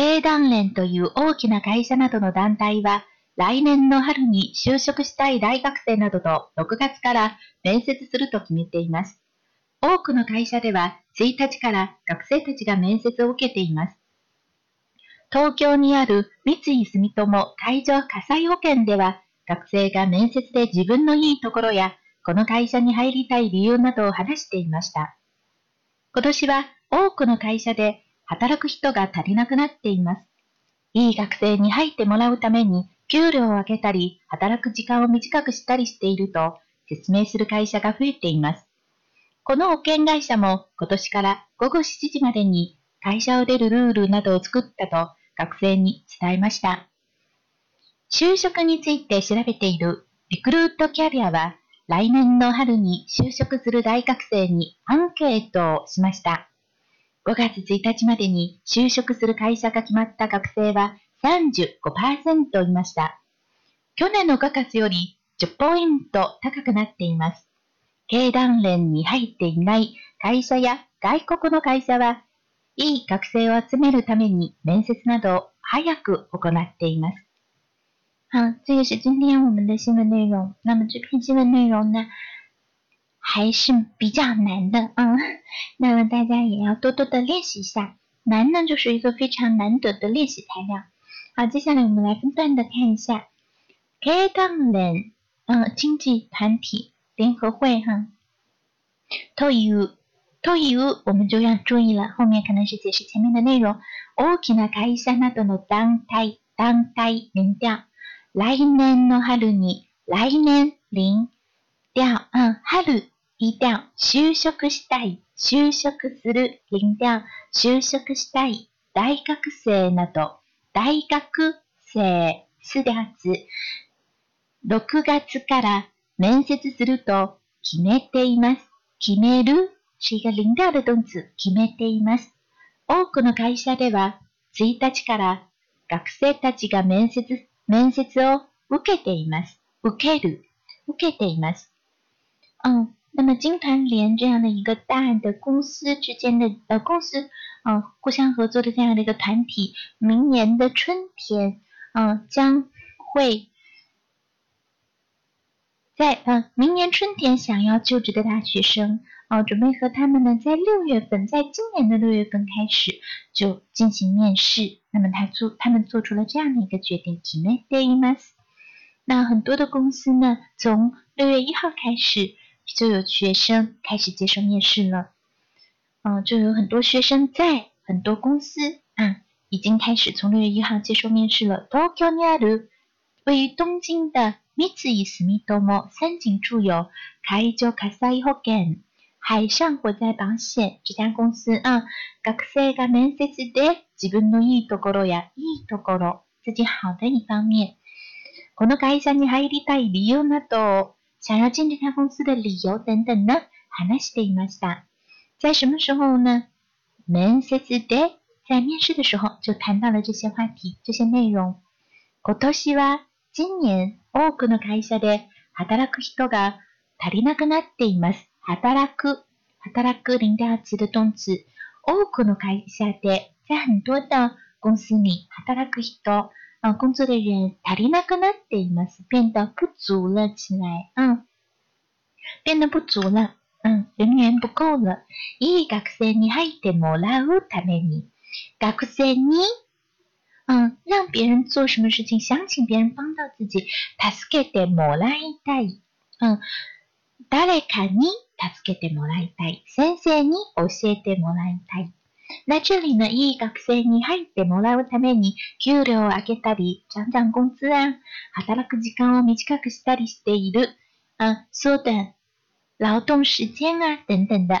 経団連という大きな会社などの団体は、来年の春に就職したい大学生などと6月から面接すると決めています。多くの会社では1日から学生たちが面接を受けています。東京にある三井住友海上火災保険では学生が面接で自分のいいところやこの会社に入りたい理由などを話していました。今年は多くの会社で働く人が足りなくなっています。いい学生に入ってもらうために給料を上げたり、働く時間を短くしたりしていると説明する会社が増えています。この保険会社も今年から午後7時までに会社を出るルールなどを作ったと学生に伝えました。就職について調べているリクルートキャリアは来年の春に就職する大学生にアンケートをしました。5月1日までに就職する会社が決まった学生は35%いました。去年の5月より10ポイント高くなっています。経団連に入っていない会社や外国の会社は、いい学生を集めるために面接などを早く行っています。好，这个是今天我们的新闻内容。那么这篇新闻内容呢，还是比较难的，嗯，那么大家也要多多的练习一下。难呢，就是一个非常难得的练习材料。好，接下来我们来分段的看一下。経団連，嗯，经济团体联合会哈。という、という，我们就要注意了，后面可能是解释前面的内容。大きな会社などの団体、団体連调。来年の春に、来年零 调，嗯，春一调。就職したい、就職する零調。就職したい大学生など。大学生四月、6月から面接すると決めています。決める？是一个零调的动词。決めています。多くの会社では1日から学生たちが面接、面接を受けています。受ける。受けています。嗯，那么金团联这样的一个大的公司之间的呃公司。嗯，互相合作的这样的一个团体，明年的春天，嗯，将会在嗯，明年春天想要就职的大学生，哦，准备和他们呢，在六月份，在今年的六月份开始就进行面试。那么他做，他们做出了这样的一个决定，決めています。那很多的公司呢，从六月一号开始 就有学生开始接受面试了。嗯，就有很多学生在很多公司啊，已经开始从六月一号接受面试了。東京にある位于东京的三井住友三井住友海上火災保険海上火災保险这家公司啊，学生が面接で自分のいいところやいいところ自己好的一方面，この会社に入りたい理由など 想要进这家公司的理由等等呢，話していました。在什么时候呢？面接で在面试的时候就谈到了这些话题、这些内容。今年は今年多くの会社で働く人が足りなくなっています。働く、働く零调词的动词。多くの会社で在很多的公司里働く人、啊，工作的人足りなくなっています。变得不足了起来。嗯，变得不足了。嗯，人员不够了。いい学生に入ってもらうために、学生に、嗯，让别人做什么事情，想请别人帮到自己，助けてもらいたい。嗯，誰かに助けてもらいたい。先生に教えてもらいたい。那这里呢，いい学生に入ってもらうために、給料を上げたり、涨涨工资啊、働く時間を短くしたりしている。啊，そうだ。劳动时间啊等等的，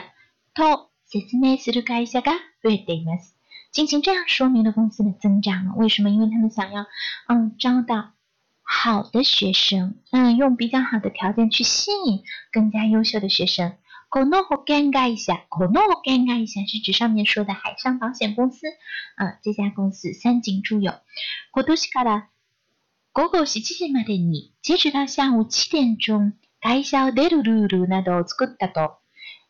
と説明する会社が増えています。进行这样说明的公司的增长了。为什么？因为他们想要，嗯，招到好的学生，嗯，用比较好的条件去吸引更加优秀的学生。この保険会社，この保険会社是指上面说的海上保险公司，啊，这家公司三井住友。今年から午後7時までに，截止到下午七点钟。会社を出るルールなどを作ったと、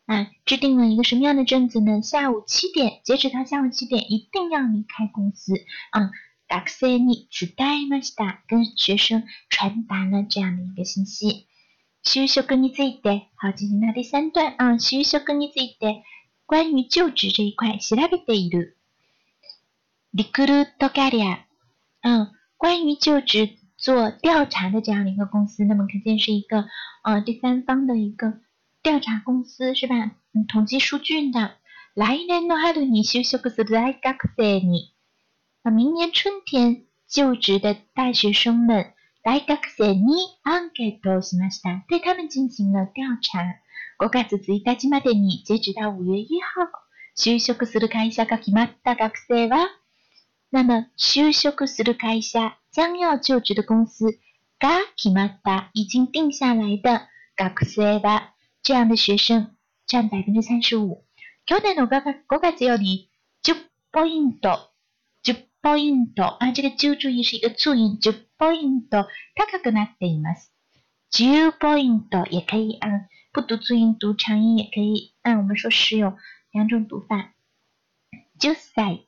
啊，制定了一个什么样的政策呢？下午七点，截止到下午七点，一定要离开公司。啊，学生に伝えました，跟学生传达了这样的一个信息。 就職について，好，进行到第三段啊。就職について，关于就职这一块，調べている。リクルートキャリア，嗯，关于就职做调查的这样的一个公司，那么可见是一个呃第三方的一个。调查公司是吧？嗯，统计数据的。来年の春に就職する大学生に，啊，明年春天就职的大学生们， 大学生にアンケートをしました。对他们进行了调查。5月1日までに截止到五月一号，就職する会社が決まった学生は，那么就職する会社将要就职的公司が決まった已经定下来的学生は。这样的学生占百分之三十五。去年の5月より10ポイント、10ポイント啊，这个就注意是一个注音，10ポイント高くなっています。10ポイント也可以按不读注音读长音也可以按我们说十有两种读法。10歳，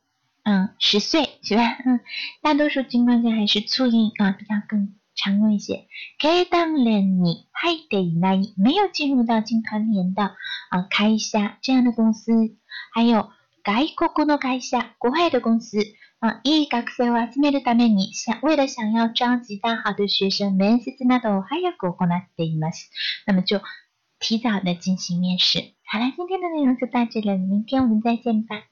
嗯，十岁是吧？嗯，大多数情况下还是促音啊，比较更。常用一些。経団連に入っていない、没有进入到进团联的啊会社这样的公司，还有外国の会社、国外的公司啊，いい学生を集めるために想为了想要召集到好的学生，面接などを早く行っています。那么就提早的进行面试。好了，今天的内容就到这里了，明天我们再见吧。